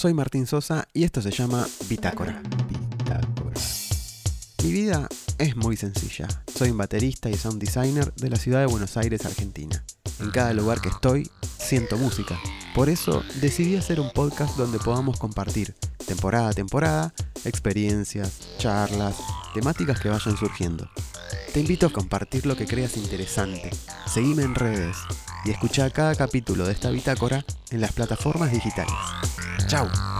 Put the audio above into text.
soy Martín Sosa y esto se llama Bitácora. Bitácora. Mi vida es muy sencilla. Soy un baterista y sound designer de la ciudad de Buenos Aires, Argentina. En cada lugar que estoy, siento música. Por eso decidí hacer un podcast donde podamos compartir, temporada a temporada, experiencias, charlas, temáticas que vayan surgiendo. Te invito a compartir lo que creas interesante. Seguime en redes y escucha cada capítulo de esta bitácora en las plataformas digitales. Ciao.